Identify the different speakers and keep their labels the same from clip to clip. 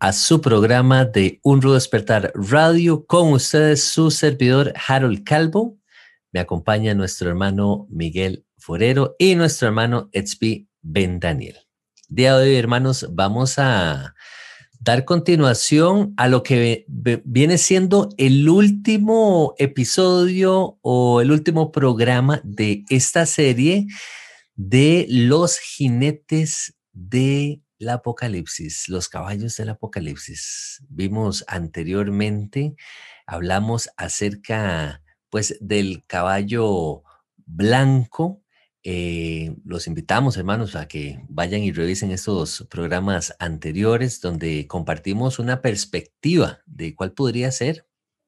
Speaker 1: a su programa de Un Rudo Despertar Radio. Con ustedes, su servidor Harold Calvo. Me acompaña nuestro hermano Miguel Forero y nuestro hermano Etzbi Ben Daniel. Día de hoy, hermanos, vamos a dar continuación a lo que viene siendo el último episodio o el último programa de esta serie de los jinetes de el Apocalipsis, los caballos del Apocalipsis. Vimos anteriormente, hablamos acerca pues del caballo blanco. Eh, los invitamos, hermanos, a que vayan y revisen estos programas anteriores donde compartimos una perspectiva de cuál podría ser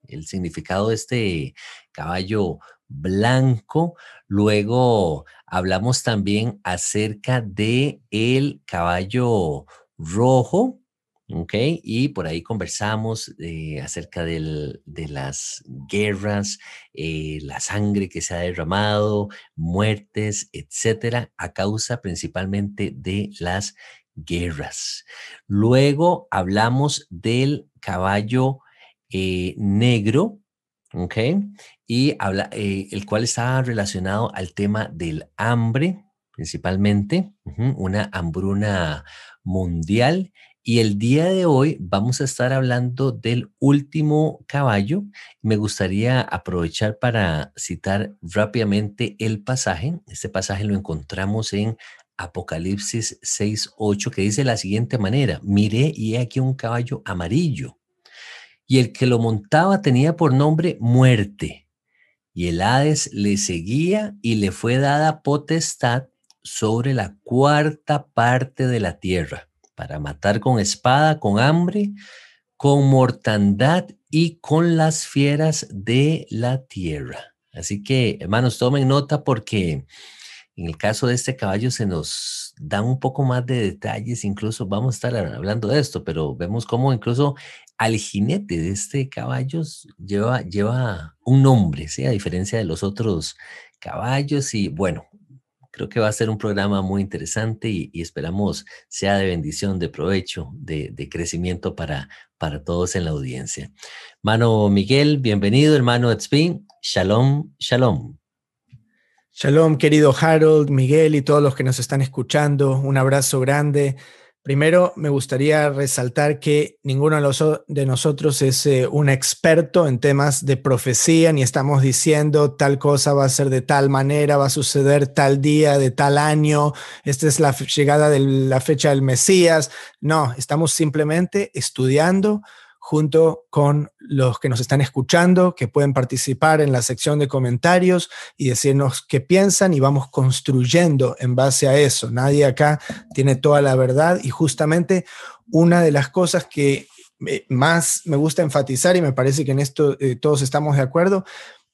Speaker 1: el significado de este caballo blanco. Luego hablamos también acerca de el caballo rojo, ¿ok? Y por ahí conversamos eh, acerca de las guerras, eh, la sangre que se ha derramado, muertes, etcétera, a causa principalmente de las guerras. Luego hablamos del caballo eh, negro, ¿ok? Y habla, eh, el cual está relacionado al tema del hambre, principalmente, una hambruna mundial. Y el día de hoy vamos a estar hablando del último caballo. Me gustaría aprovechar para citar rápidamente el pasaje. Este pasaje lo encontramos en Apocalipsis 6.8, que dice de la siguiente manera, miré y aquí un caballo amarillo y el que lo montaba tenía por nombre muerte, y el Hades le seguía y le fue dada potestad sobre la cuarta parte de la tierra, para matar con espada, con hambre, con mortandad y con las fieras de la tierra. Así que, hermanos, tomen nota porque en el caso de este caballo se nos da un poco más de detalles, incluso vamos a estar hablando de esto, pero vemos cómo incluso al jinete de este caballo lleva, lleva un nombre, ¿sí? a diferencia de los otros caballos y bueno, creo que va a ser un programa muy interesante y, esperamos sea de bendición, de provecho, de, crecimiento para, para todos en la audiencia. Mano Miguel, bienvenido, hermano Etzpin. Shalom, shalom.
Speaker 2: Shalom, querido Harold, Miguel y todos los que nos están escuchando. Un abrazo grande. Primero, me gustaría resaltar que ninguno de, nosotros es eh, un experto en temas de profecía, ni estamos diciendo tal cosa va a ser de tal manera, va a suceder tal día, de tal año, esta es la llegada de la fecha del Mesías. No, estamos simplemente estudiando junto con los que nos están escuchando, que pueden participar en la sección de comentarios y decirnos qué piensan y vamos construyendo en base a eso. Nadie acá tiene toda la verdad y justamente una de las cosas que más me gusta enfatizar y me parece que en esto eh, todos estamos de acuerdo,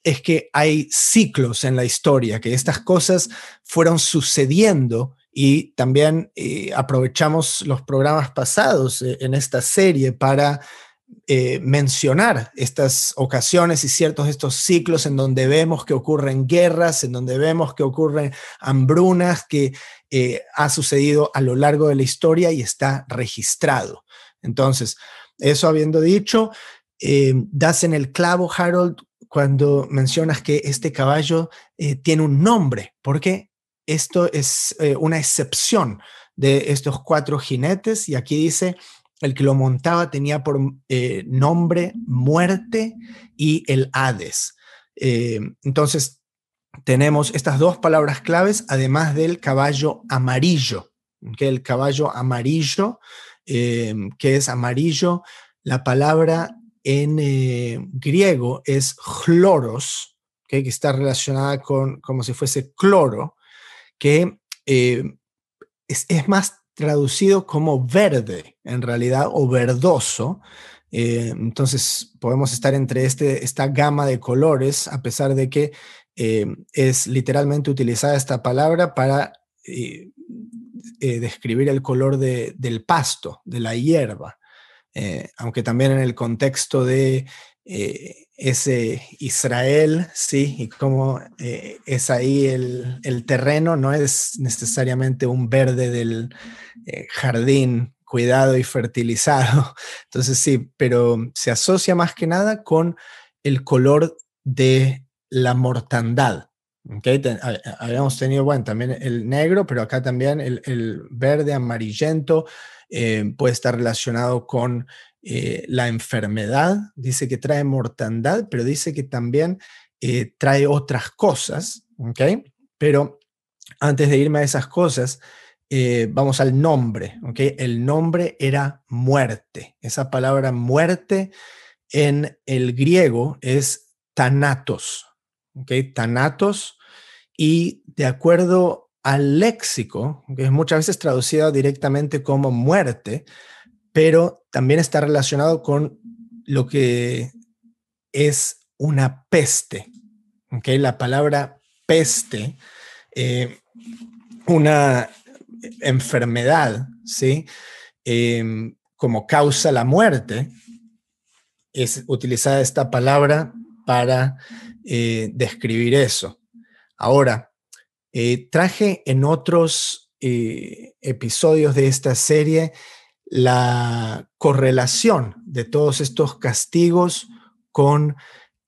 Speaker 2: es que hay ciclos en la historia, que estas cosas fueron sucediendo y también eh, aprovechamos los programas pasados eh, en esta serie para eh, mencionar estas ocasiones y ciertos estos ciclos en donde vemos que ocurren guerras, en donde vemos que ocurren hambrunas, que eh, ha sucedido a lo largo de la historia y está registrado. Entonces, eso habiendo dicho, eh, das en el clavo, Harold, cuando mencionas que este caballo tiene un nombre, porque esto es una excepción de estos cuatro jinetes y aquí dice el que lo montaba tenía por eh, nombre muerte y el Hades. Eh, entonces, tenemos estas dos palabras claves, además del caballo amarillo, que el caballo amarillo, eh, que es amarillo, la palabra en griego es chloros, que está relacionada con como si fuese cloro, que es, es, más traducido como verde, en realidad, o verdoso, Eh, entonces podemos estar entre este, esta gama de colores, a pesar de que eh, es literalmente utilizada esta palabra para describir el color del pasto, de la hierba. aunque también en el contexto de ese Israel, sí, y cómo es ahí el, el, terreno, no es necesariamente un verde del jardín cuidado y fertilizado. Entonces sí, pero se asocia más que nada con el color de la mortandad. Okay? habíamos tenido, bueno, también el negro, pero acá también el, verde amarillento eh, puede estar relacionado con eh, la enfermedad. Dice que trae mortandad, pero dice que también eh, trae otras cosas. ¿ok? Pero antes de irme a esas cosas, eh, vamos al nombre, ¿ok? El nombre era muerte. Esa palabra muerte en el griego es tanatos, ¿ok? Tanatos. Y de acuerdo al léxico, que es muchas veces traducida directamente como muerte, pero también está relacionado con lo que es una peste, ¿ok? La palabra peste, eh, una enfermedad, ¿sí? Em, como causa la muerte, es utilizada esta palabra para eh, describir eso. Ahora, eh, traje en otros episodios de esta serie la correlación de todos estos castigos con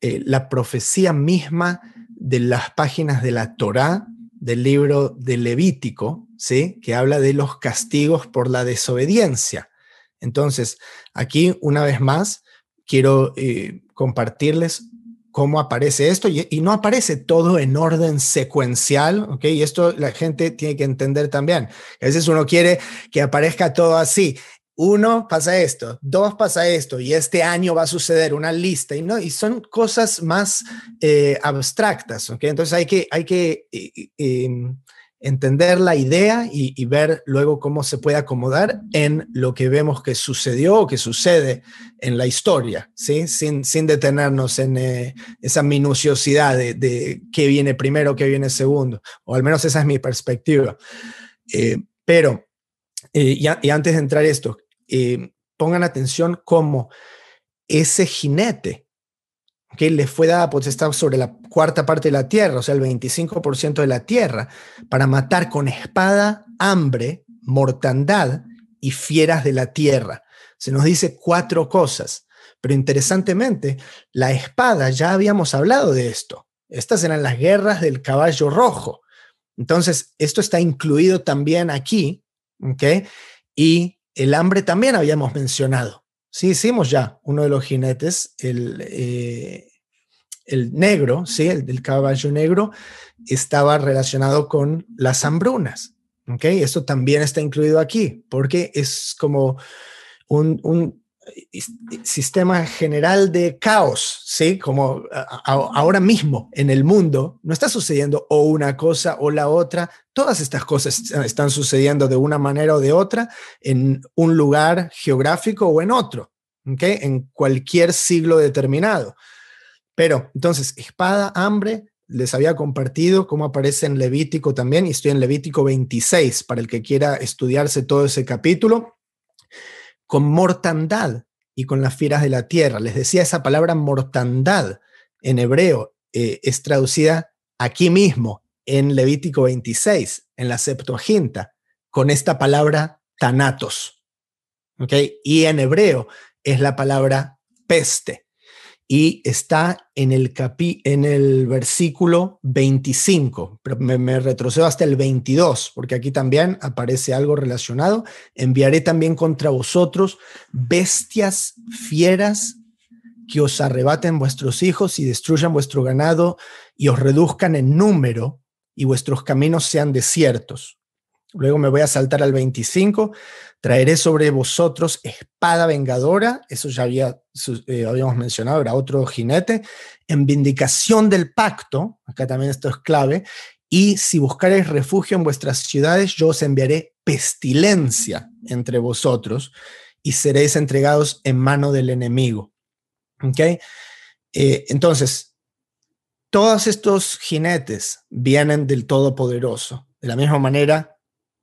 Speaker 2: la profecía misma de las páginas de la Torá del libro de Levítico, ¿sí? que habla de los castigos por la desobediencia. Entonces, aquí una vez más, quiero eh, compartirles cómo aparece esto y, no aparece todo en orden secuencial, ¿ok? Y esto la gente tiene que entender también. A veces uno quiere que aparezca todo así uno pasa esto, dos pasa esto, y este año va a suceder una lista, y, no, y son cosas más eh, abstractas, ¿ok? Entonces hay que, hay que em, entender la idea y, ver luego cómo se puede acomodar en lo que vemos que sucedió o que sucede en la historia, ¿sí? Sin, sin detenernos en eh, esa minuciosidad de, qué viene primero, qué viene segundo, o al menos esa es mi perspectiva. Eh, pero... y, y, antes de entrar esto, eh, pongan atención cómo ese jinete que le fue dada potestad sobre la cuarta parte de la tierra, o sea, el 25% de la tierra, para matar con espada, hambre, mortandad y fieras de la tierra. Se nos dice cuatro cosas, pero interesantemente, la espada, ya habíamos hablado de esto. Estas eran las guerras del caballo rojo. Entonces, esto está incluido también aquí, ¿ok? Y el hambre también habíamos mencionado. Sí, hicimos ya uno de los jinetes, el, eh, el negro, ¿sí? el del caballo negro, estaba relacionado con las hambrunas. ¿okay? Esto también está incluido aquí, porque es como un, un sistema general de caos, ¿sí? Como ahora mismo en el mundo no está sucediendo o una cosa o la otra, todas estas cosas están sucediendo de una manera o de otra en un lugar geográfico o en otro, ¿ok? En cualquier siglo determinado. Pero entonces, espada, hambre, les había compartido cómo aparece en Levítico también, y estoy en Levítico 26 para el que quiera estudiarse todo ese capítulo con mortandad y con las fieras de la tierra. Les decía, esa palabra mortandad en hebreo eh, es traducida aquí mismo en Levítico 26, en la Septuaginta, con esta palabra tanatos. ¿okay? Y en hebreo es la palabra peste y está en el, capi, en el versículo 25, pero me, retrocedo hasta el 22, porque aquí también aparece algo relacionado. Enviaré también contra vosotros bestias fieras que os arrebaten vuestros hijos y destruyan vuestro ganado y os reduzcan en número y vuestros caminos sean desiertos. Luego me voy a saltar al 25. Traeré sobre vosotros espada vengadora. Eso ya había, eh, habíamos mencionado, era otro jinete. En vindicación del pacto, acá también esto es clave. Y si buscaréis refugio en vuestras ciudades, yo os enviaré pestilencia entre vosotros y seréis entregados en mano del enemigo. ¿Ok? Eh, entonces, todos estos jinetes vienen del Todopoderoso, de la misma manera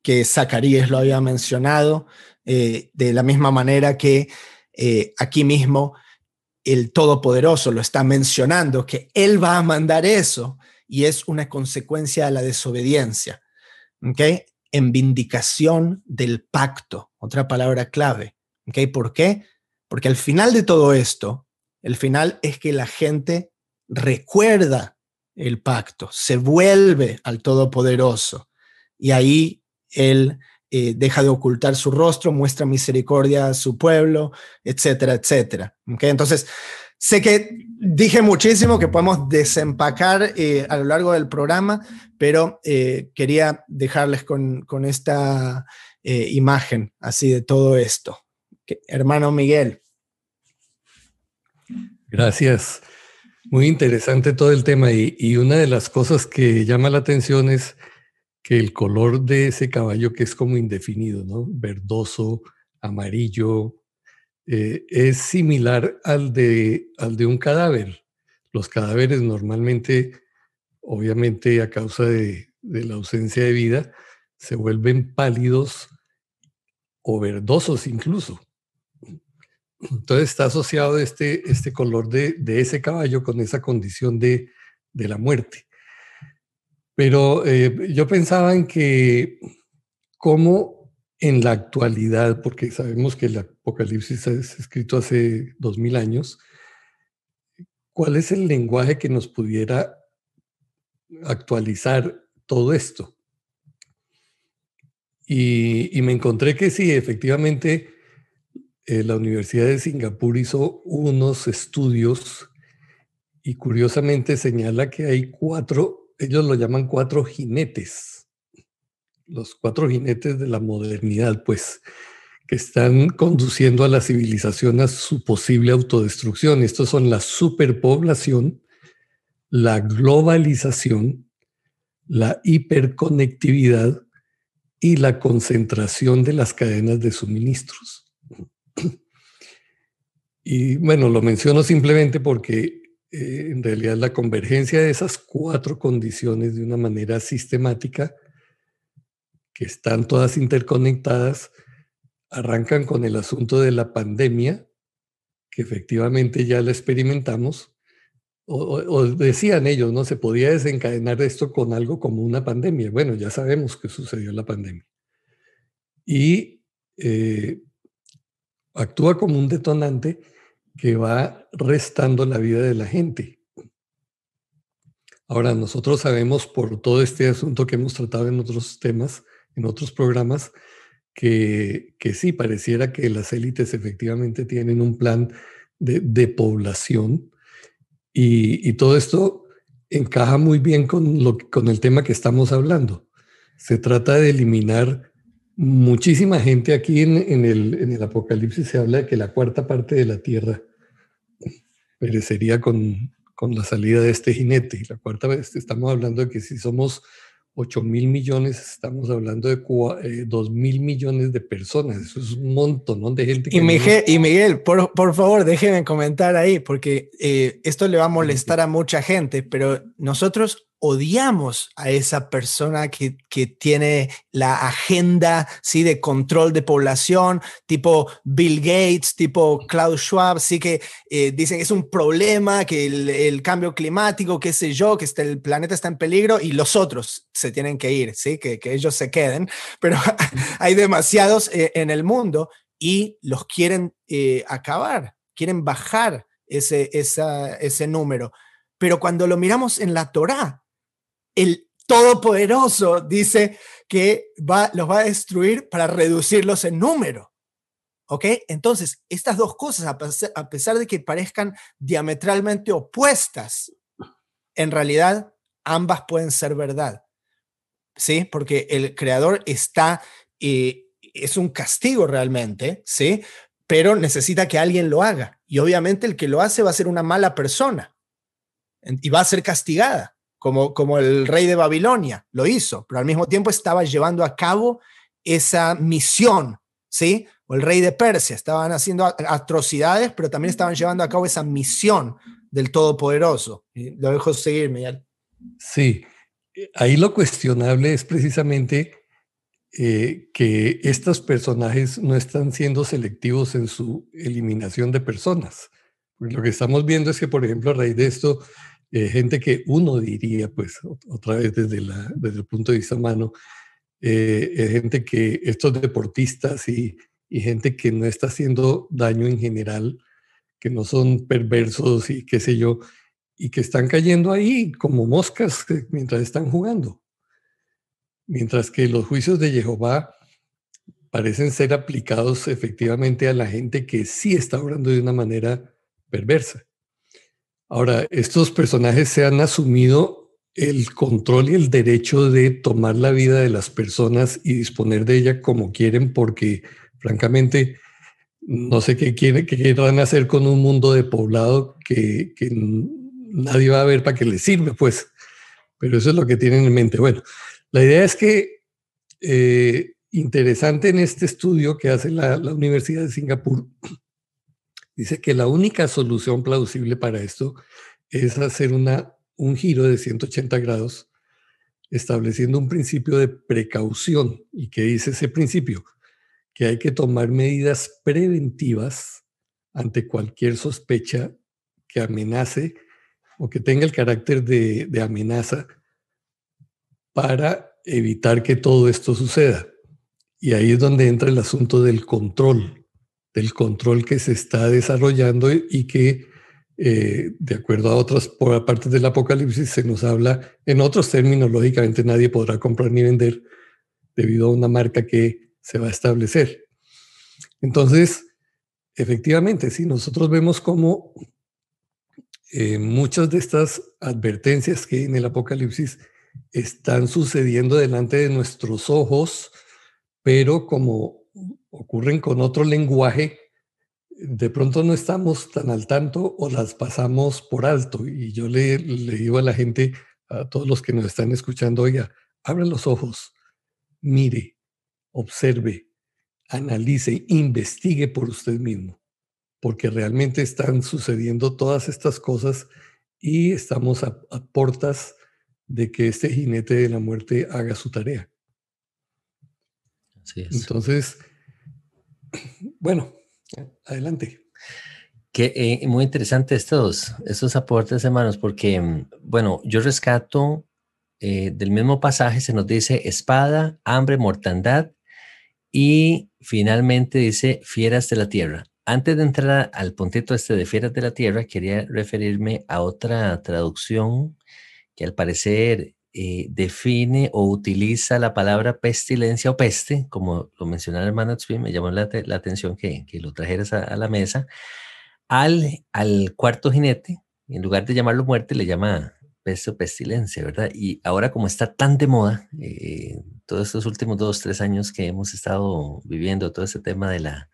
Speaker 2: que Zacarías lo había mencionado, eh, de la misma manera que eh, aquí mismo el Todopoderoso lo está mencionando, que Él va a mandar eso y es una consecuencia de la desobediencia. ¿Ok? En vindicación del pacto, otra palabra clave. ¿Ok? ¿Por qué? Porque al final de todo esto, el final es que la gente recuerda el pacto, se vuelve al Todopoderoso y ahí Él eh, deja de ocultar su rostro, muestra misericordia a su pueblo, etcétera, etcétera. Entonces, sé que dije muchísimo que podemos desempacar eh, a lo largo del programa, pero eh, quería dejarles con, esta imagen así de todo esto. hermano Miguel.
Speaker 3: Gracias. Muy interesante todo el tema y una de las cosas que llama la atención es que el color de ese caballo que es como indefinido, ¿no? Verdoso, amarillo, eh, es similar al de, al de un cadáver. Los cadáveres normalmente, obviamente a causa de, la ausencia de vida, se vuelven pálidos o verdosos incluso. Entonces está asociado este, este color de, de ese caballo con esa condición de, de la muerte. Pero eh, yo pensaba en que cómo en la actualidad, porque sabemos que el Apocalipsis es escrito hace dos mil años, ¿cuál es el lenguaje que nos pudiera actualizar todo esto? Y, me encontré que sí, efectivamente, eh, la Universidad de Singapur hizo unos estudios y curiosamente señala que hay cuatro ellos lo llaman cuatro jinetes, los cuatro jinetes de la modernidad, pues, que están conduciendo a la civilización a su posible autodestrucción. Estos son la superpoblación, la globalización, la hiperconectividad y la concentración de las cadenas de suministros. Y bueno, lo menciono simplemente porque eh, en realidad la convergencia de esas cuatro condiciones de una manera sistemática, que están todas interconectadas, arrancan con el asunto de la pandemia, que efectivamente ya la experimentamos, o, decían ellos, ¿no? Se podía desencadenar esto con algo como una pandemia. Bueno, ya sabemos que sucedió la pandemia. Y eh, actúa como un detonante que va restando la vida de la gente. Ahora, nosotros sabemos por todo este asunto que hemos tratado en otros temas, en otros programas, que, que sí, pareciera que las élites efectivamente tienen un plan de, población y, todo esto encaja muy bien con, lo, con el tema que estamos hablando. Se trata de eliminar muchísima gente. Aquí en, en, el, en el Apocalipsis se habla de que la cuarta parte de la tierra perecería con, con la salida de este jinete. Y la cuarta vez estamos hablando de que si somos 8 mil millones, estamos hablando de eh, 2 mil millones de personas. Eso es un montón de gente.
Speaker 2: y, Miguel, y Miguel, por, por, favor, déjenme comentar ahí, porque eh, esto le va a molestar a mucha gente, pero nosotros odiamos a esa persona que, tiene la agenda ¿sí? de control de población, tipo Bill Gates, tipo Klaus Schwab, sí que eh, dicen que es un problema, que el, cambio climático, qué sé yo, que este, el planeta está en peligro y los otros se tienen que ir, ¿sí? que, ellos se queden, pero hay demasiados eh, en el mundo y los quieren eh, acabar, quieren bajar ese, ese número. Pero cuando lo miramos en la Torá, el Todopoderoso dice que va, los va a destruir para reducirlos en número. ¿Ok? Entonces, estas dos cosas, a pesar de que parezcan diametralmente opuestas, en realidad ambas pueden ser verdad. ¿Sí? Porque el creador está, eh, es un castigo realmente, ¿sí? Pero necesita que alguien lo haga. Y obviamente el que lo hace va a ser una mala persona y va a ser castigada como, el rey de Babilonia lo hizo, pero al mismo tiempo estaba llevando a cabo esa misión ¿sí? O el rey de Persia, estaban haciendo atrocidades, pero también estaban llevando a cabo esa misión del Todopoderoso. lo dejo seguir, Miguel.
Speaker 3: Sí, ahí lo cuestionable es precisamente eh, que estos personajes no están siendo selectivos en su eliminación de personas. lo que estamos viendo es que, por ejemplo, a raíz de esto, eh, gente que uno diría, pues otra vez desde, la, desde el punto de vista humano, eh, gente que estos deportistas y, y, gente que no está haciendo daño en general, que no son perversos y qué sé yo, y que están cayendo ahí como moscas mientras están jugando. Mientras que los juicios de Jehová parecen ser aplicados efectivamente a la gente que sí está obrando de una manera perversa. Ahora, estos personajes se han asumido el control y el derecho de tomar la vida de las personas y disponer de ella como quieren, porque francamente no sé qué, quieren, qué quieran hacer con un mundo de poblado que, que nadie va a ver para qué les sirve, pues. Pero eso es lo que tienen en mente. Bueno, la idea es que eh, interesante en este estudio que hace la, la Universidad de Singapur, Dice que la única solución plausible para esto es hacer una, un giro de 180 grados, estableciendo un principio de precaución. ¿Y qué dice ese principio? Que hay que tomar medidas preventivas ante cualquier sospecha que amenace o que tenga el carácter de, de amenaza para evitar que todo esto suceda. Y ahí es donde entra el asunto del control del control que se está desarrollando y que, eh, de acuerdo a otras partes del Apocalipsis, se nos habla en otros términos, lógicamente nadie podrá comprar ni vender debido a una marca que se va a establecer. Entonces, efectivamente, si nosotros vemos cómo eh, muchas de estas advertencias que en el Apocalipsis están sucediendo delante de nuestros ojos, pero como ocurren con otro lenguaje, de pronto no estamos tan al tanto o las pasamos por alto. Y yo le, digo a la gente, a todos los que nos están escuchando, oiga, abre los ojos, mire, observe, analice, investigue por usted mismo, porque realmente están sucediendo todas estas cosas y estamos a, a portas de que este jinete de la muerte haga su tarea. Entonces, bueno, adelante.
Speaker 1: Que, eh, muy interesante estos, estos aportes, hermanos, porque, mm, bueno, yo rescato eh, del mismo pasaje, se nos dice espada, hambre, mortandad y finalmente dice fieras de la tierra. Antes de entrar al puntito este de fieras de la tierra, quería referirme a otra traducción que al parecer eh, define o utiliza la palabra pestilencia o peste, como lo mencionaba el hermano Tzvi, me llamó la, atención que, que, lo trajeras a, la mesa, al, al cuarto jinete, en lugar de llamarlo muerte, le llama peste o pestilencia, ¿verdad? Y ahora como está tan de moda, eh, todos estos últimos dos, tres años que hemos estado viviendo, todo ese tema de la,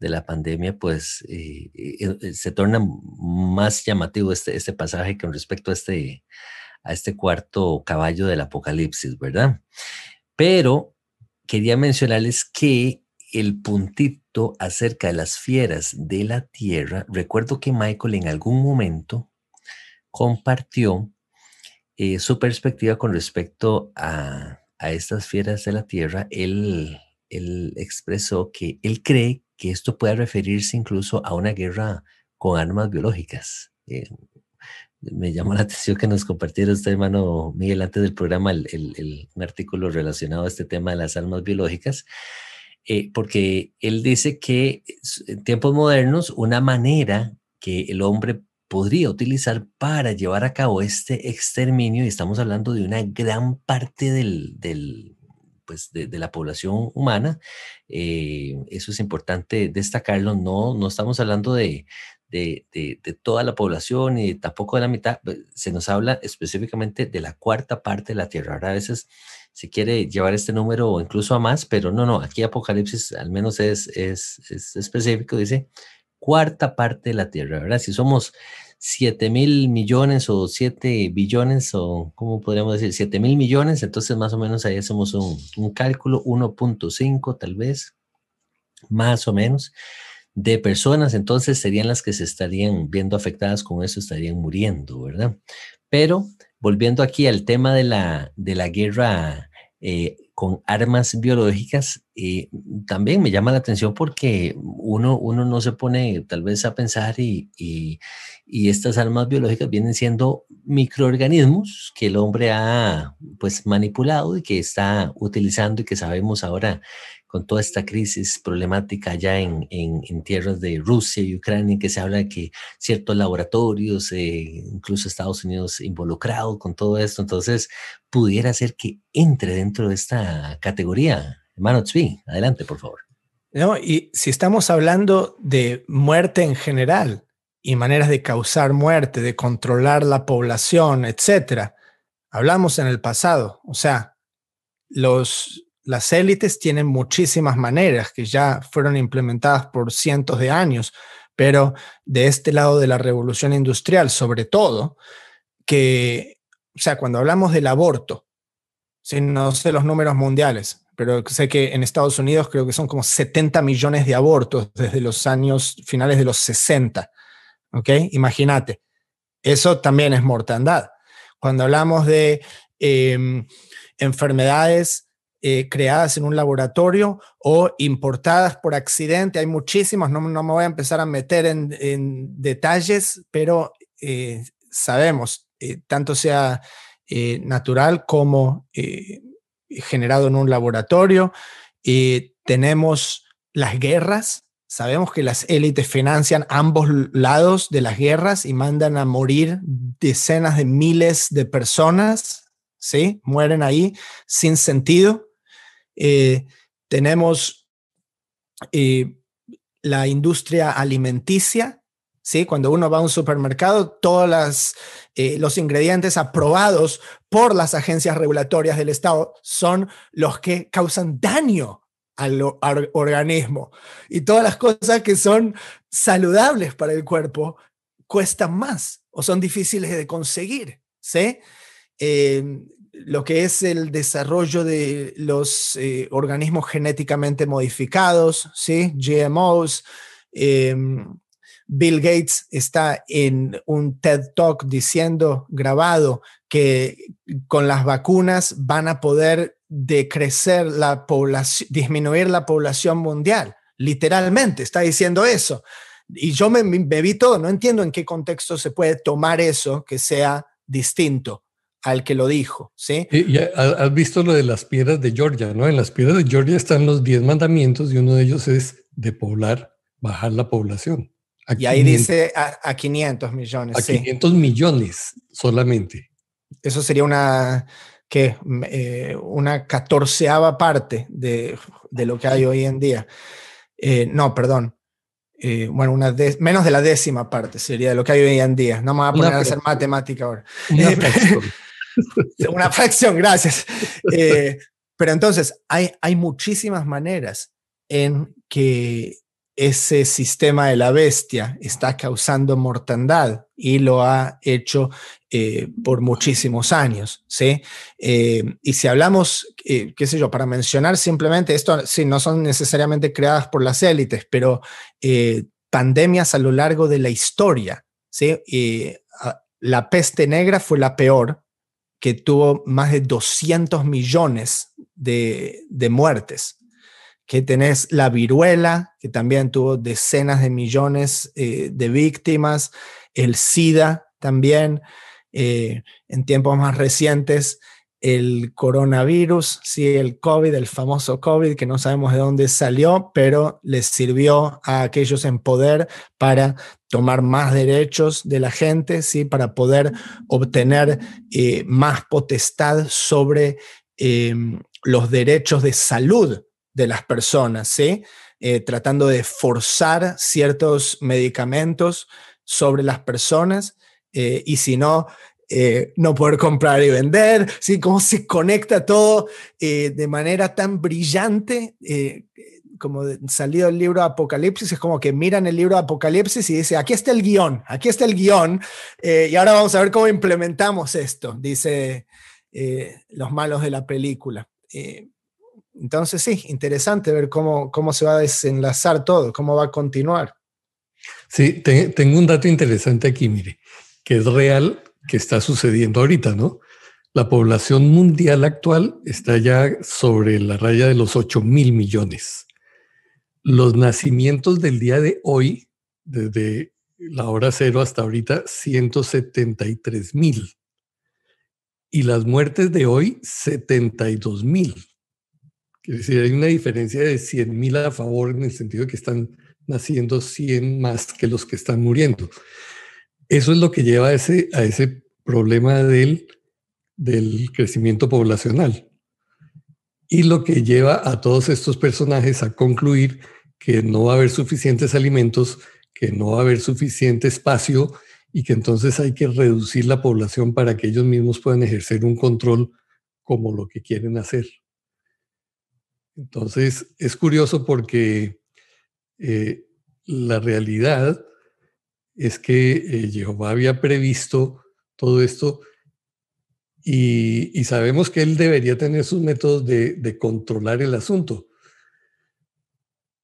Speaker 1: de la pandemia, pues eh, se torna más llamativo este, este pasaje con respecto a este, a este cuarto caballo del Apocalipsis, ¿verdad? Pero quería mencionarles que el puntito acerca de las fieras de la tierra, recuerdo que Michael en algún momento compartió eh, su perspectiva con respecto a, estas fieras de la tierra. Él, expresó que él cree que esto puede referirse incluso a una guerra con armas biológicas. Eh, me llamó la atención que nos compartiera usted, hermano Miguel, antes del programa, el, un artículo relacionado a este tema de las armas biológicas, eh, porque él dice que en tiempos modernos una manera que el hombre podría utilizar para llevar a cabo este exterminio, y estamos hablando de una gran parte del, del pues de, la población humana, eh, eso es importante destacarlo, no, no estamos hablando de, de, toda la población y tampoco de la mitad, pues, se nos habla específicamente de la cuarta parte de la Tierra. Ahora a veces se quiere llevar este número o incluso a más, pero no, no, aquí Apocalipsis al menos es, es, específico, dice cuarta parte de la Tierra, ¿verdad? Si somos 7 mil millones o 7 billones o, ¿cómo podríamos decir? 7 mil millones, entonces más o menos ahí hacemos un, un cálculo, 1.5 tal vez, más o menos, de personas, entonces serían las que se estarían viendo afectadas con eso, estarían muriendo, ¿verdad? Pero volviendo aquí al tema de la, de la guerra eh, con armas biológicas, eh, también me llama la atención porque uno, uno no se pone tal vez a pensar y, y, y, estas armas biológicas vienen siendo microorganismos que el hombre ha pues manipulado y que está utilizando y que sabemos ahora con toda esta crisis problemática allá en, en, tierras de Rusia y Ucrania, que se habla que ciertos laboratorios, eh, incluso Estados Unidos involucrado con todo esto, entonces pudiera ser que entre dentro de esta categoría. Hermano Tzvi, adelante, por favor.
Speaker 2: No, y si estamos hablando de muerte en general y maneras de causar muerte, de controlar la población, etcétera, hablamos en el pasado, o sea, los las élites tienen muchísimas maneras que ya fueron implementadas por cientos de años, pero de este lado de la revolución industrial, sobre todo, que, o sea, cuando hablamos del aborto, si no sé los números mundiales, pero sé que en Estados Unidos creo que son como 70 millones de abortos desde los años finales de los 60. ¿Ok? Imagínate. Eso también es mortandad. Cuando hablamos de em, enfermedades eh, creadas en un laboratorio o importadas por accidente. Hay muchísimas, no, me voy a empezar a meter en, detalles, pero eh, sabemos, eh, tanto sea natural como generado en un laboratorio. tenemos las guerras. Sabemos que las élites financian ambos lados de las guerras y mandan a morir decenas de miles de personas, ¿sí? Mueren ahí sin sentido. Eh, tenemos eh, la industria alimenticia, ¿sí? Cuando uno va a un supermercado, todos eh, los ingredientes aprobados por las agencias regulatorias del Estado son los que causan daño al, organismo. Y todas las cosas que son saludables para el cuerpo cuestan más o son difíciles de conseguir, ¿sí? Lo que es el desarrollo de los eh, organismos genéticamente modificados, ¿sí? GMOs. Em, Bill Gates está en un TED Talk diciendo, grabado, que con las vacunas van a poder decrecer la población, disminuir la población mundial. Literalmente está diciendo eso. Y yo me, vi todo, no entiendo en qué contexto se puede tomar eso que sea distinto al que lo dijo, ¿sí?
Speaker 3: Y, has visto lo de las piedras de Georgia, ¿no? En las piedras de Georgia están los 10 mandamientos y uno de ellos es de poblar, bajar la población.
Speaker 2: y ahí dice a, 500 millones.
Speaker 3: A 500 millones solamente.
Speaker 2: Eso sería una, que eh, una catorceava parte de, de, lo que hay hoy en día. Eh, no, perdón. Eh, bueno, una menos de la décima parte sería de lo que hay hoy en día. No me voy a poner a hacer matemática ahora. Una fracción, gracias. Eh, pero entonces, hay, hay muchísimas maneras en que ese sistema de la bestia está causando mortandad y lo ha hecho eh, por muchísimos años, ¿sí? Eh, y si hablamos, qué sé yo, para mencionar simplemente, esto sí, no son necesariamente creadas por las élites, pero pandemias a lo largo de la historia, ¿sí? la peste negra fue la peor, que tuvo más de 200 millones de, muertes. Que tenés la viruela, que también tuvo decenas de millones eh, de víctimas, el SIDA también, eh, en tiempos más recientes, el coronavirus, sí, el COVID, el famoso COVID, que no sabemos de dónde salió, pero les sirvió a aquellos en poder para tomar más derechos de la gente, sí, para poder obtener eh, más potestad sobre em, los derechos de salud de las personas, sí, eh, tratando de forzar ciertos medicamentos sobre las personas. Eh, y si no, no poder comprar y vender, ¿sí? cómo se conecta todo de manera tan brillante, eh, como salido el libro Apocalipsis, es como que miran el libro Apocalipsis y dice, aquí está el guion, aquí está el guion, y ahora vamos a ver cómo implementamos esto, dice los malos de la película. Entonces sí, interesante ver cómo, cómo se va a desenlazar todo, cómo va a continuar.
Speaker 3: Sí, tengo un dato interesante aquí, mire, que es real, que está sucediendo ahorita, ¿no? La población mundial actual está ya sobre la raya de los 8 mil millones. Los nacimientos del día de hoy, desde la hora cero hasta ahorita, 173 mil. Y las muertes de hoy, 72 mil. Es decir, hay una diferencia de 100 mil a favor en el sentido de que están naciendo 100 más que los que están muriendo. Eso es lo que lleva a ese, a ese problema del, del crecimiento poblacional. Y lo que lleva a todos estos personajes a concluir que no va a haber suficientes alimentos, que no va a haber suficiente espacio y que entonces hay que reducir la población para que ellos mismos puedan ejercer un control como lo que quieren hacer. Entonces, es curioso porque eh, la realidad es que eh, Jehová había previsto todo esto y, sabemos que él debería tener sus métodos de, controlar el asunto.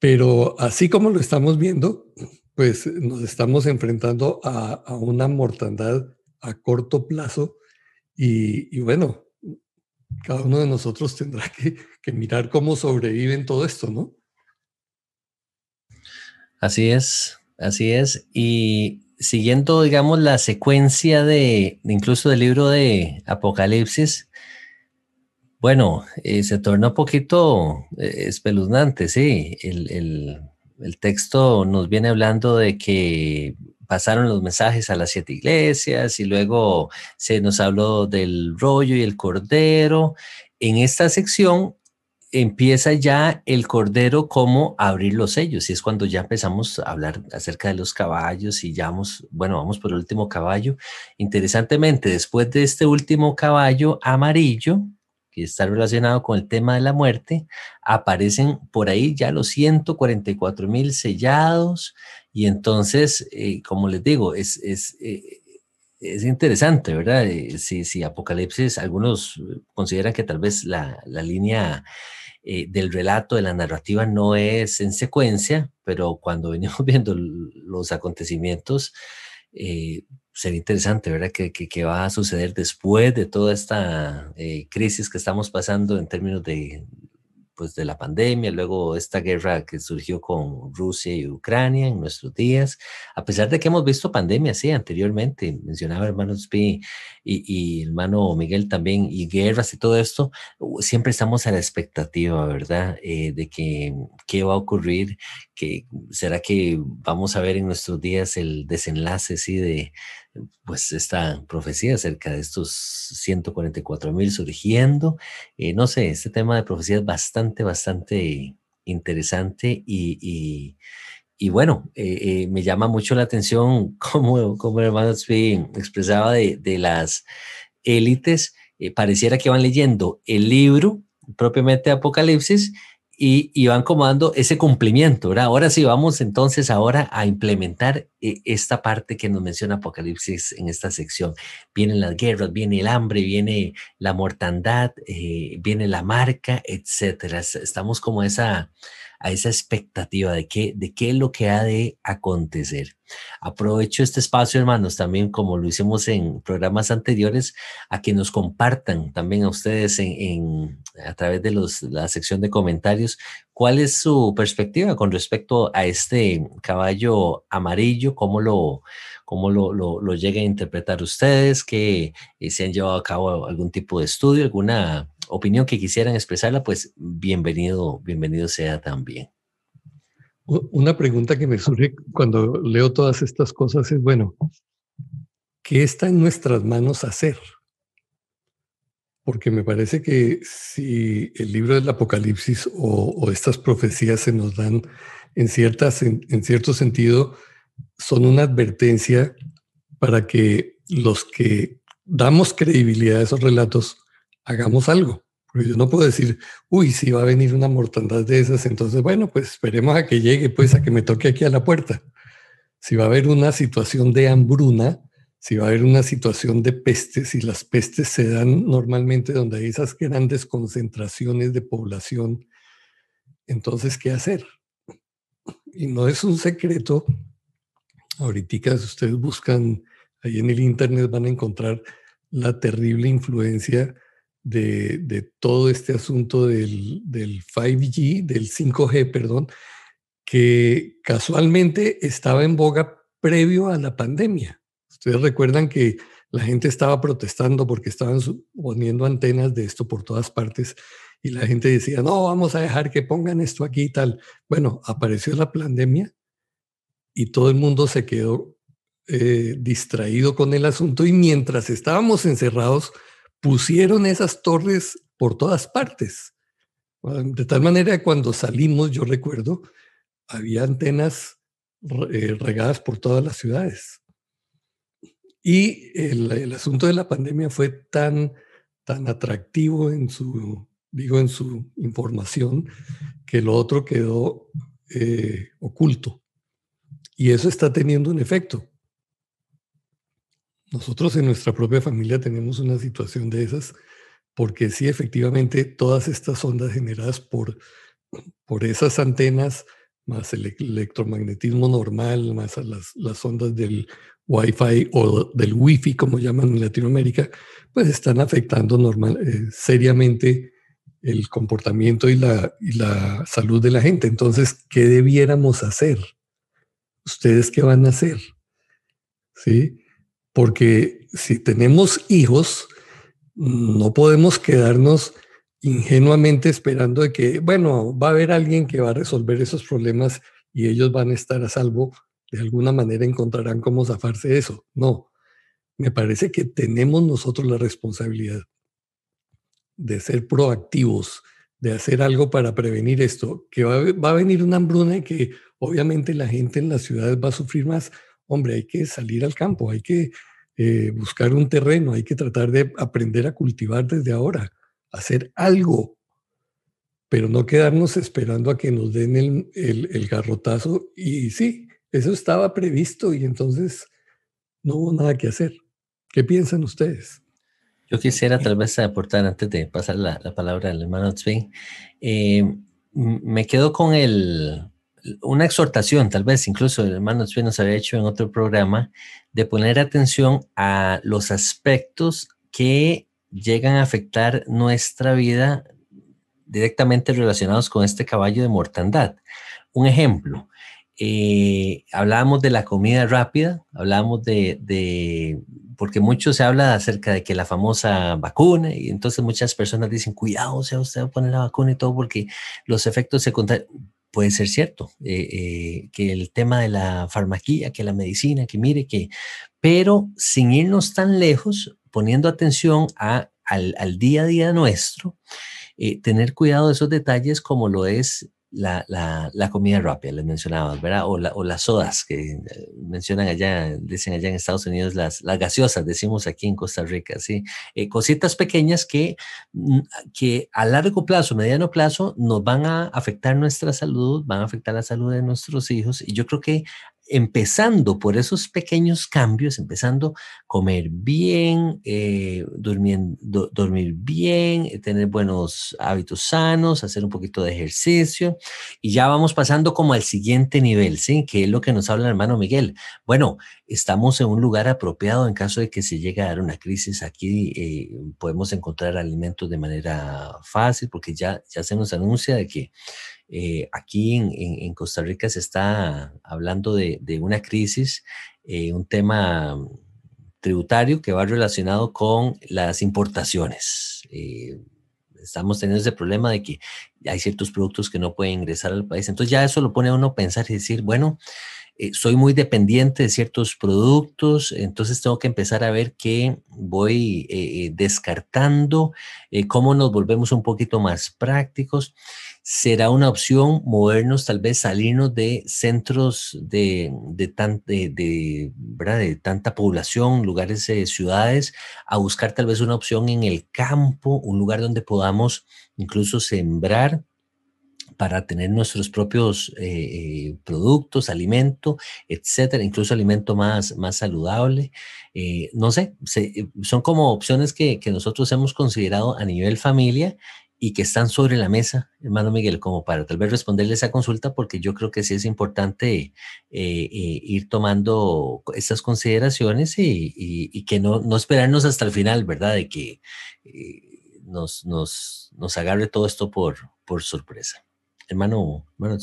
Speaker 3: Pero así como lo estamos viendo, pues nos estamos enfrentando a, una mortandad a corto plazo y, bueno, cada uno de nosotros tendrá que, que mirar cómo sobreviven todo esto, ¿no?
Speaker 1: Así es, así es. Y siguiendo, digamos, la secuencia de, incluso del libro de Apocalipsis, bueno, eh, se torna un poquito eh, espeluznante, sí. El, el, texto nos viene hablando de que pasaron los mensajes a las siete iglesias y luego se nos habló del rollo y el cordero. En esta sección empieza ya el cordero como abrir los sellos y es cuando ya empezamos a hablar acerca de los caballos y ya vamos, bueno, vamos por el último caballo. Interesantemente, después de este último caballo amarillo, que está relacionado con el tema de la muerte, aparecen por ahí ya los 144 mil sellados y entonces, eh, como les digo, es, es, eh, es interesante, ¿verdad? Eh, si, si, Apocalipsis, algunos consideran que tal vez la, la línea eh, del relato, de la narrativa, no es en secuencia, pero cuando venimos viendo los acontecimientos, eh, sería interesante, ¿verdad? ¿Qué, qué, va a suceder después de toda esta eh, crisis que estamos pasando en términos de, pues, de la pandemia, luego esta guerra que surgió con Rusia y Ucrania en nuestros días, a pesar de que hemos visto pandemias, sí, anteriormente, mencionaba hermano Spi y, y, hermano Miguel también, y guerras y todo esto, siempre estamos a la expectativa, ¿verdad? Eh, de que qué va a ocurrir, que será que vamos a ver en nuestros días el desenlace, sí, de pues esta profecía acerca de estos 144 mil surgiendo. Eh, no sé, este tema de profecía es bastante, bastante interesante y, bueno, eh, eh, me llama mucho la atención como, el hermano expresaba de, de las élites, pareciera que van leyendo el libro propiamente Apocalipsis y, van comando ese cumplimiento. Ahora sí, vamos entonces ahora a implementar eh, esta parte que nos menciona Apocalipsis en esta sección. Vienen las guerras, viene el hambre, viene la mortandad, eh, viene la marca, etcétera. Estamos como esa a esa expectativa de qué, de qué es lo que ha de acontecer. Aprovecho este espacio, hermanos, también como lo hicimos en programas anteriores, a que nos compartan también a ustedes en, a través de la sección de comentarios cuál es su perspectiva con respecto a este caballo amarillo, cómo lo, cómo lo, lo, lo a interpretar ustedes, que eh, se han llevado a cabo algún tipo de estudio, alguna opinión que quisieran expresarla, pues bienvenido, bienvenido sea también.
Speaker 3: Una pregunta que me surge cuando leo todas estas cosas es, bueno, ¿qué está en nuestras manos hacer? Porque me parece que si el libro del Apocalipsis o, estas profecías se nos dan en, ciertas, en, en cierto sentido, son una advertencia para que los que damos credibilidad a esos relatos hagamos algo. Yo no puedo decir, uy, si va a venir una mortandad de esas, entonces, bueno, pues esperemos a que llegue, pues a que me toque aquí a la puerta. Si va a haber una situación de hambruna, si va a haber una situación de pestes y las pestes se dan normalmente donde hay esas grandes concentraciones de población, entonces, ¿qué hacer? Y no es un secreto. Ahorita, si ustedes buscan ahí en el Internet, van a encontrar la terrible influencia de, todo este asunto del, del 5G, del 5G, perdón, que casualmente estaba en boga previo a la pandemia. Ustedes recuerdan que la gente estaba protestando porque estaban poniendo antenas de esto por todas partes y la gente decía, no, vamos a dejar que pongan esto aquí y tal. Bueno, apareció la pandemia y todo el mundo se quedó eh, distraído con el asunto y mientras estábamos encerrados, pusieron esas torres por todas partes. De tal manera cuando salimos, yo recuerdo, había antenas eh, regadas por todas las ciudades. Y el, asunto de la pandemia fue tan, tan atractivo en su, digo, en su información, que lo otro quedó eh, oculto. Y eso está teniendo un efecto. Nosotros en nuestra propia familia tenemos una situación de esas, porque sí, efectivamente, todas estas ondas generadas por, por esas antenas, más el electromagnetismo normal, más las, las ondas del Wi-Fi o del Wi-Fi, como llaman en Latinoamérica, pues están afectando normal, eh, seriamente el comportamiento y la, y la salud de la gente. Entonces, ¿qué debiéramos hacer? ¿Ustedes qué van a hacer? ¿Sí? Porque si tenemos hijos, no podemos quedarnos ingenuamente esperando de que, bueno, va a haber alguien que va a resolver esos problemas y ellos van a estar a salvo de alguna manera encontrarán cómo zafarse de eso. No, me parece que tenemos nosotros la responsabilidad de ser proactivos, de hacer algo para prevenir esto, que va, a venir una hambruna y que obviamente la gente en las ciudades va a sufrir más. Hombre, hay que salir al campo, hay que eh, buscar un terreno, hay que tratar de aprender a cultivar desde ahora, hacer algo, pero no quedarnos esperando a que nos den el, el garrotazo. Y sí, eso estaba previsto y entonces no hubo nada que hacer. ¿Qué piensan ustedes?
Speaker 1: Yo quisiera tal vez aportar antes de pasar la, palabra al hermano Tzvin. Eh, me quedo con el, una exhortación, tal vez incluso el hermano Tzvin nos había hecho en otro programa, de poner atención a los aspectos que llegan a afectar nuestra vida directamente relacionados con este caballo de mortandad. Un ejemplo, eh, hablábamos de la comida rápida, hablábamos de, porque mucho se habla acerca de que la famosa vacuna, y entonces muchas personas dicen, cuidado, sea usted va a poner la vacuna y todo, porque los efectos secundarios, puede ser cierto, eh, eh, que el tema de la farmaquía, que la medicina, que mire, que, pero sin irnos tan lejos, poniendo atención al, al día a día nuestro, tener cuidado de esos detalles como lo es la, la, comida rápida, les mencionaba, ¿verdad? O, o, las sodas que eh, mencionan allá, dicen allá en Estados Unidos, las, las gaseosas, decimos aquí en Costa Rica, ¿sí? Eh, cositas pequeñas que, mm, que a largo plazo, mediano plazo, nos van a afectar nuestra salud, van a afectar la salud de nuestros hijos. Y yo creo que empezando por esos pequeños cambios, empezando a comer bien, eh, dormir bien, eh, tener buenos hábitos sanos, hacer un poquito de ejercicio y ya vamos pasando como al siguiente nivel, ¿sí? Que es lo que nos habla el hermano Miguel. Bueno, estamos en un lugar apropiado en caso de que se llegue a dar una crisis. Aquí eh, podemos encontrar alimentos de manera fácil porque ya, ya se nos anuncia de que eh, aquí en, Costa Rica se está hablando de, una crisis, eh, un tema tributario que va relacionado con las importaciones. Eh, estamos teniendo ese problema de que hay ciertos productos que no pueden ingresar al país. Entonces ya eso lo pone a uno a pensar y decir, bueno, soy muy dependiente de ciertos productos, entonces tengo que empezar a ver qué voy descartando, cómo nos volvemos un poquito más prácticos. Será una opción movernos, tal vez salirnos de centros de, de, de, tanta población, lugares, de ciudades, a buscar tal vez una opción en el campo, un lugar donde podamos incluso sembrar para tener nuestros propios eh, eh, productos, alimento, etcétera, incluso alimento más, más saludable. Eh, no sé, son como opciones que, que, nosotros hemos considerado a nivel familia y que están sobre la mesa, hermano Miguel, como para tal vez responderle esa consulta, porque yo creo que sí es importante ir tomando estas consideraciones y, que no, no, esperarnos hasta el final, ¿verdad? De que nos, nos, nos agarre todo esto por, por sorpresa hermano, hermano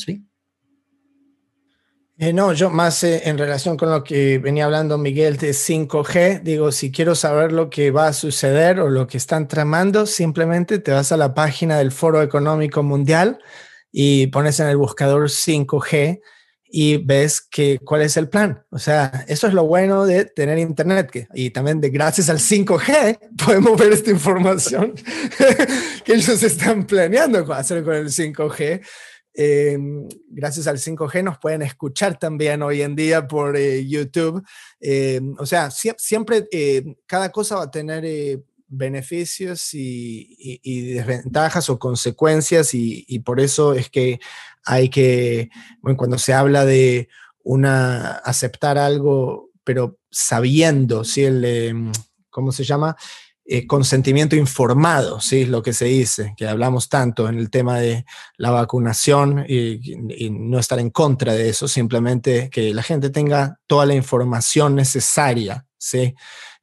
Speaker 2: eh, no, yo más eh, en relación con lo que venía hablando Miguel de 5G, digo, si quiero saber lo que va a suceder o lo que están tramando, simplemente te vas a la página del Foro Económico Mundial y pones en el buscador 5G y ves que, cuál es el plan. O sea, eso es lo bueno de tener internet que, y también de gracias al 5G podemos ver esta información que ellos están planeando hacer con el 5G. Em, gracias al 5G nos pueden escuchar también hoy en día por eh, YouTube. Em, o sea, siempre em, cada cosa va a tener eh, beneficios y, desventajas o consecuencias y, por eso es que hay que, bueno, cuando se habla de una, aceptar algo, pero sabiendo, ¿sí? El, em, ¿cómo se llama? Eh, consentimiento informado, ¿sí? Lo que se dice, que hablamos tanto en el tema de la vacunación y, no estar en contra de eso, simplemente que la gente tenga toda la información necesaria, ¿sí?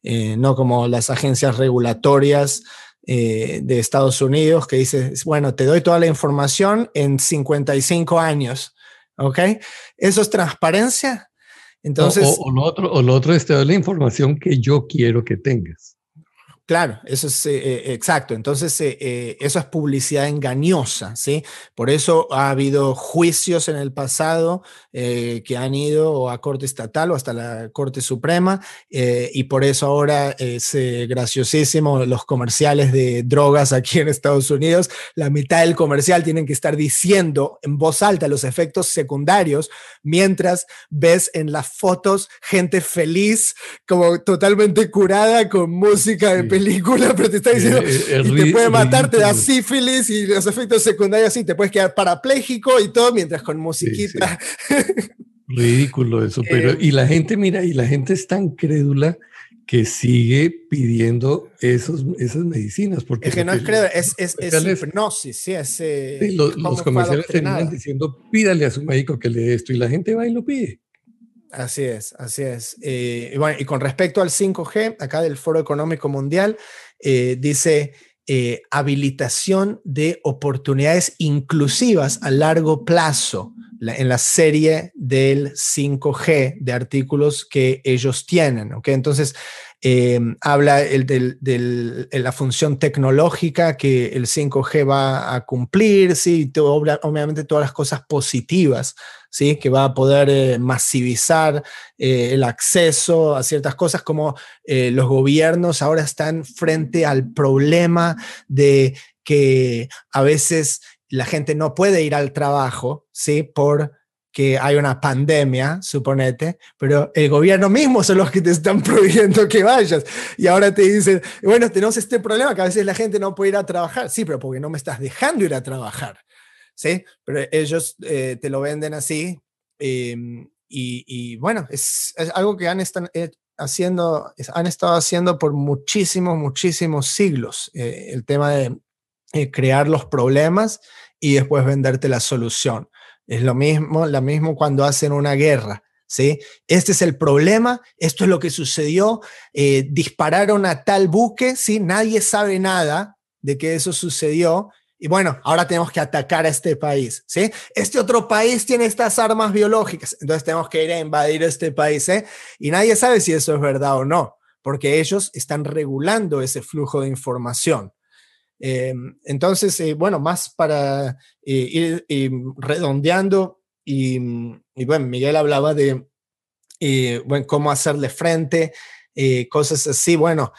Speaker 2: Eh, no como las agencias regulatorias eh, de Estados Unidos que dice, bueno, te doy toda la información en 55 años, ¿ok? Eso es transparencia. Entonces...
Speaker 3: O, lo, otro, o lo otro es te doy la información que yo quiero que tengas.
Speaker 2: Claro, eso es eh, eh, exacto. Entonces, eh, eso es publicidad engañosa, ¿sí? Por eso ha habido juicios en el pasado que han ido a Corte Estatal o hasta la Corte Suprema, y por eso ahora es graciosísimo los comerciales de drogas aquí en Estados Unidos. La mitad del comercial tienen que estar diciendo en voz alta los efectos secundarios, mientras ves en las fotos gente feliz, como totalmente curada con música de película, pero te está diciendo, eh, y te puede matar, te da sífilis y los efectos secundarios así, te puedes quedar parapléjico y todo mientras con musiquita.
Speaker 3: Ridículo eso, pero eh, y la gente, mira, y la gente es tan crédula que sigue pidiendo esos, esas medicinas. Porque
Speaker 2: es que no es crédula, es, es, es hipnosis, sí, es... Eh,
Speaker 3: los, los comerciales terminan diciendo, pídale a su médico que le dé esto, y la gente va y lo pide.
Speaker 2: Así es, así es. Eh, y, bueno, y con respecto al 5G, acá del Foro Económico Mundial, eh, dice eh, habilitación de oportunidades inclusivas a largo plazo en la serie del 5G de artículos que ellos tienen. ¿okay? Entonces, habla el de la función tecnológica que el 5G va a cumplir, ¿sí? obviamente todas las cosas positivas, ¿sí? que va a poder eh, masivizar eh, el acceso a ciertas cosas, como eh, los gobiernos ahora están frente al problema de que a veces la gente no puede ir al trabajo, ¿sí? Por que hay una pandemia, suponete, pero el gobierno mismo son los que te están prohibiendo que vayas. Y ahora te dicen, bueno, tenemos este problema que a veces la gente no puede ir a trabajar. Sí, pero porque no me estás dejando ir a trabajar. ¿Sí? Pero ellos eh, te lo venden así. Em, y, bueno, es, algo que han, están, eh, haciendo, han estado haciendo por muchísimos, muchísimos siglos. Eh, el tema de crear los problemas y después venderte la solución. Es lo mismo, lo mismo cuando hacen una guerra. ¿sí? Este es el problema, esto es lo que sucedió, dispararon a tal buque, ¿sí? Nadie sabe nada de que eso sucedió. Y bueno, ahora tenemos que atacar a este país, ¿sí? Este otro país tiene estas armas biológicas, entonces tenemos que ir a invadir este país, ¿eh? Y nadie sabe si eso es verdad o no, porque ellos están regulando ese flujo de información. Eh, entonces, eh, bueno, más para eh, ir, redondeando y, bueno, Miguel hablaba de bueno, cómo hacerle frente, cosas así, bueno,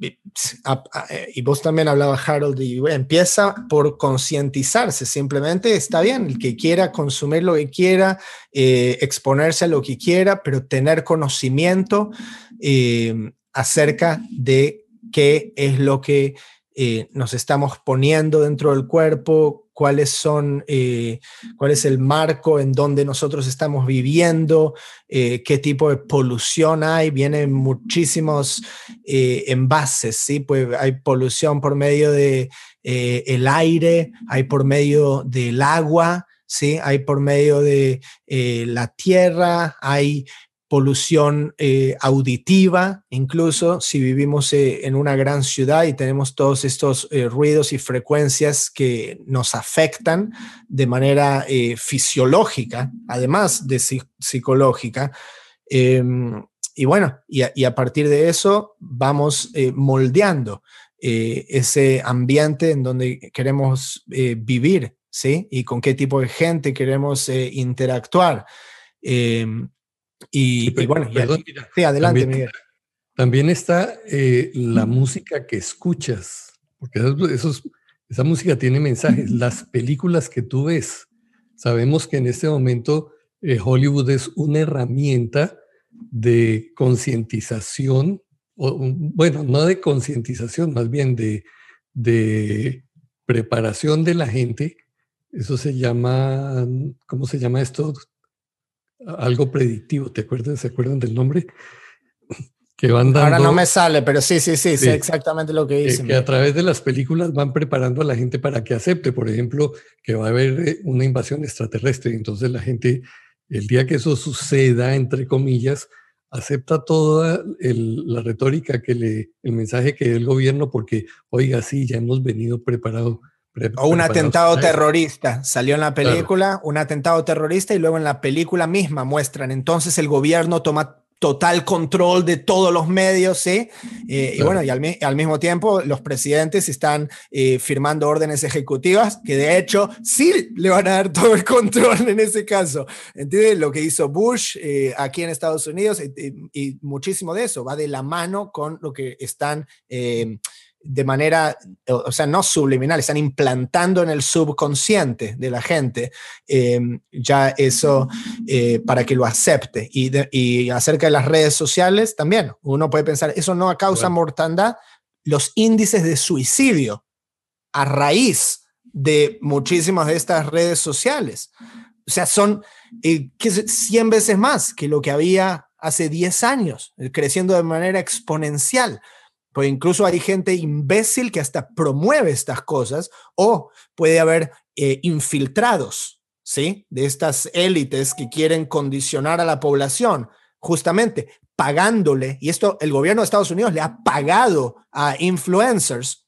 Speaker 2: y vos también hablabas, Harold, y empieza por concientizarse, simplemente está bien, el que quiera consumir lo que quiera, exponerse a lo que quiera, pero tener conocimiento acerca de qué es lo que eh, nos estamos poniendo dentro del cuerpo, cuáles son, eh, cuál es el marco en donde nosotros estamos viviendo, eh, qué tipo de polución hay. Vienen muchísimos envases, ¿sí? Pues hay polución por medio de el aire, hay por medio del agua, ¿sí? Hay por medio de la tierra, hay polución eh, auditiva, incluso si vivimos eh, en una gran ciudad y tenemos todos estos eh, ruidos y frecuencias que nos afectan de manera fisiológica, además de psicológica. Em, y bueno, y a, y a, partir de eso vamos moldeando ese ambiente en donde queremos vivir, ¿sí? Y con qué tipo de gente queremos interactuar. Y, bueno, sí, adelante,
Speaker 3: también,
Speaker 2: Miguel.
Speaker 3: También está eh, la música que escuchas, porque esa música tiene mensajes. Las películas que tú ves, sabemos que en este momento eh, Hollywood es una herramienta de concientización, bueno, no de concientización, más bien de, de preparación de la gente. Eso se llama, ¿cómo se llama esto? Algo predictivo, ¿te acuerdas? ¿Se acuerdan del nombre?
Speaker 2: Que van dando, Ahora no me sale, pero sí, sí, sí, sé exactamente lo que dicen.
Speaker 3: Que, a través de las películas van preparando a la gente para que acepte, por ejemplo, que va a haber eh, una invasión extraterrestre. Entonces la gente, el día que eso suceda, entre comillas, acepta toda la retórica que le, el mensaje que dé el gobierno, porque, oiga, sí, ya hemos venido preparados
Speaker 2: o un atentado terrorista. Salió en la película un atentado terrorista y luego en la película misma muestran. Entonces el gobierno toma total control de todos los medios, ¿sí? Eh, y bueno, y al, al, mismo tiempo los presidentes están eh, firmando órdenes ejecutivas que de hecho sí le van a dar todo el control en ese caso. ¿Entiendes? Lo que hizo Bush eh, aquí en Estados Unidos y, muchísimo de eso va de la mano con lo que están de manera, o sea, no subliminal, están implantando en el subconsciente de la gente em, ya eso eh, para que lo acepte. Y, y, acerca de las redes sociales, también uno puede pensar, eso no causa mortandad, los índices de suicidio a raíz de muchísimas de estas redes sociales. O sea, son eh, 100 veces más que lo que había hace 10 años, creciendo de manera exponencial. Incluso hay gente imbécil que hasta promueve estas cosas o puede haber eh, infiltrados, ¿sí? De estas élites que quieren condicionar a la población, justamente pagándole, y esto el gobierno de Estados Unidos le ha pagado a influencers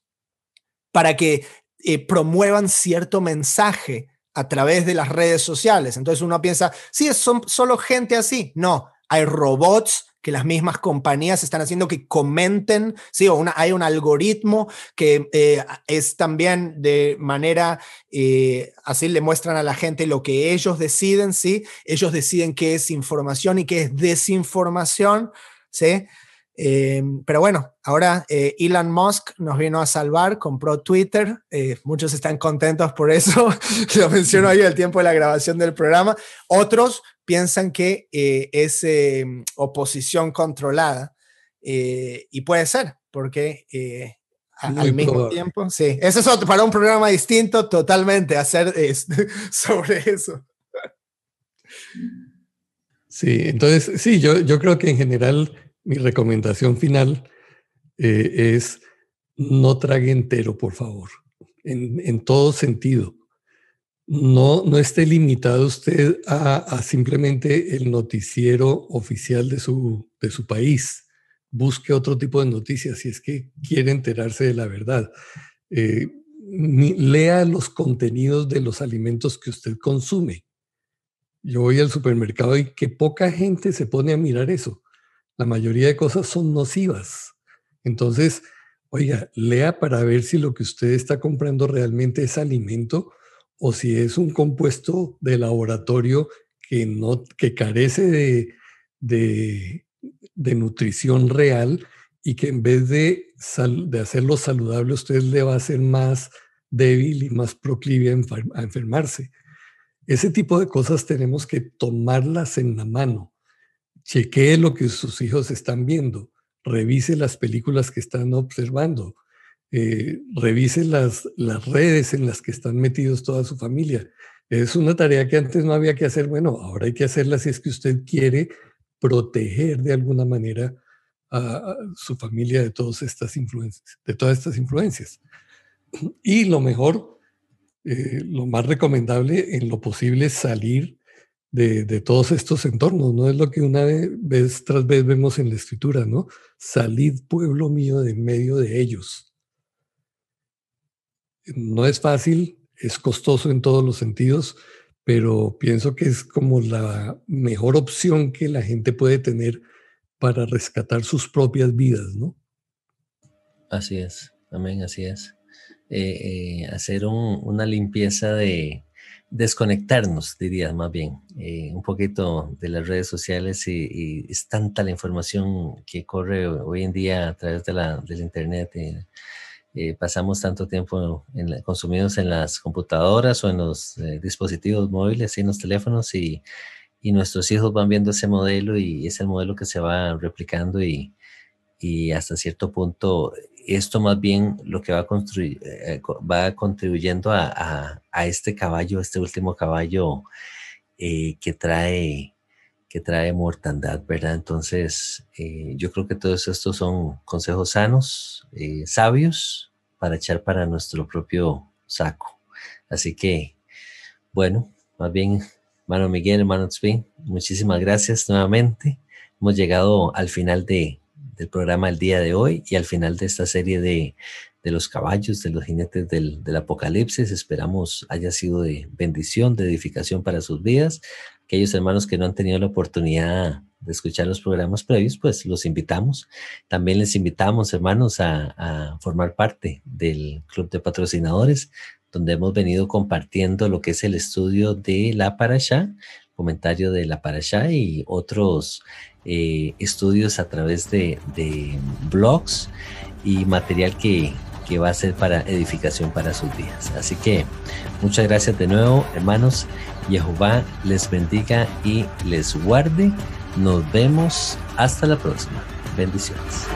Speaker 2: para que eh, promuevan cierto mensaje a través de las redes sociales. Entonces uno piensa, sí, son solo gente así. No, hay robots que las mismas compañías están haciendo que comenten, sí, o una, hay un algoritmo que eh, es también de manera, eh, así le muestran a la gente lo que ellos deciden, sí, ellos deciden qué es información y qué es desinformación, sí. Eh, pero bueno, ahora Elon Musk nos vino a salvar, compró Twitter, muchos están contentos por eso, lo menciono ahí al tiempo de la grabación del programa, otros piensan que eh, es em, oposición controlada eh, y puede ser, porque eh, al mismo tiempo, sí, ese es otro, para un programa distinto totalmente, hacer sobre eso.
Speaker 3: Sí, entonces, sí, yo, yo creo que en general mi recomendación final es no trague entero, por favor, en, en todo sentido no, no esté limitado usted a, simplemente el noticiero oficial de su, de su país. Busque otro tipo de noticias si es que quiere enterarse de la verdad. Eh, lea los contenidos de los alimentos que usted consume. Yo voy al supermercado y que poca gente se pone a mirar eso. La mayoría de cosas son nocivas. Entonces, oiga, lea para ver si lo que usted está comprando realmente es alimento o si es un compuesto de laboratorio que, no, que carece de, de, nutrición real y que en vez de, de hacerlo saludable, usted le va a hacer más débil y más proclive a, enfermarse. Ese tipo de cosas tenemos que tomarlas en la mano. Chequee lo que sus hijos están viendo. Revise las películas que están observando. Eh, revise las, las redes en las que están metidos toda su familia. Es una tarea que antes no había que hacer. Bueno, ahora hay que hacerla si es que usted quiere proteger de alguna manera a, su familia de todas estas influencias, de todas estas influencias. Y lo mejor, eh, lo más recomendable en lo posible es salir de, de, todos estos entornos, ¿no? Es lo que una vez tras vez vemos en la escritura, ¿no? Salid, pueblo mío, de medio de ellos. No es fácil, es costoso en todos los sentidos, pero pienso que es como la mejor opción que la gente puede tener para rescatar sus propias vidas, ¿no?
Speaker 1: Así es, amén, así es. Eh, eh, hacer una limpieza de desconectarnos, diría más bien, eh, un poquito de las redes sociales y, es tanta la información que corre hoy en día a través de la, del Internet. Pasamos tanto tiempo consumidos en las computadoras o en los dispositivos móviles y en los teléfonos y y nuestros hijos van viendo ese modelo y es el modelo que se va replicando y, y hasta cierto punto esto más bien lo que va, construir, eh, va contribuyendo a, a, este caballo, este último caballo eh, que trae que trae mortandad, ¿verdad? Entonces, eh, yo creo que todos estos son consejos sanos, sabios, para echar para nuestro propio saco. Así que, bueno, más bien Hermano Miguel, hermano Tzvi, muchísimas gracias nuevamente. Hemos llegado al final de, del programa el día de hoy y al final de esta serie de, de los caballos, de los jinetes del, del, Apocalipsis. Esperamos haya sido de bendición, de edificación para sus vidas. Aquellos hermanos que no han tenido la oportunidad de escuchar los programas previos, pues los invitamos. También les invitamos, hermanos, a, formar parte del club de patrocinadores donde hemos venido compartiendo lo que es el estudio de la Parashá, comentario de la Parashá y otros eh, estudios a través de, blogs y material que, que va a ser para edificación para sus días. Así que muchas gracias de nuevo, hermanos. Jehová les bendiga y les guarde. Nos vemos hasta la próxima. Bendiciones.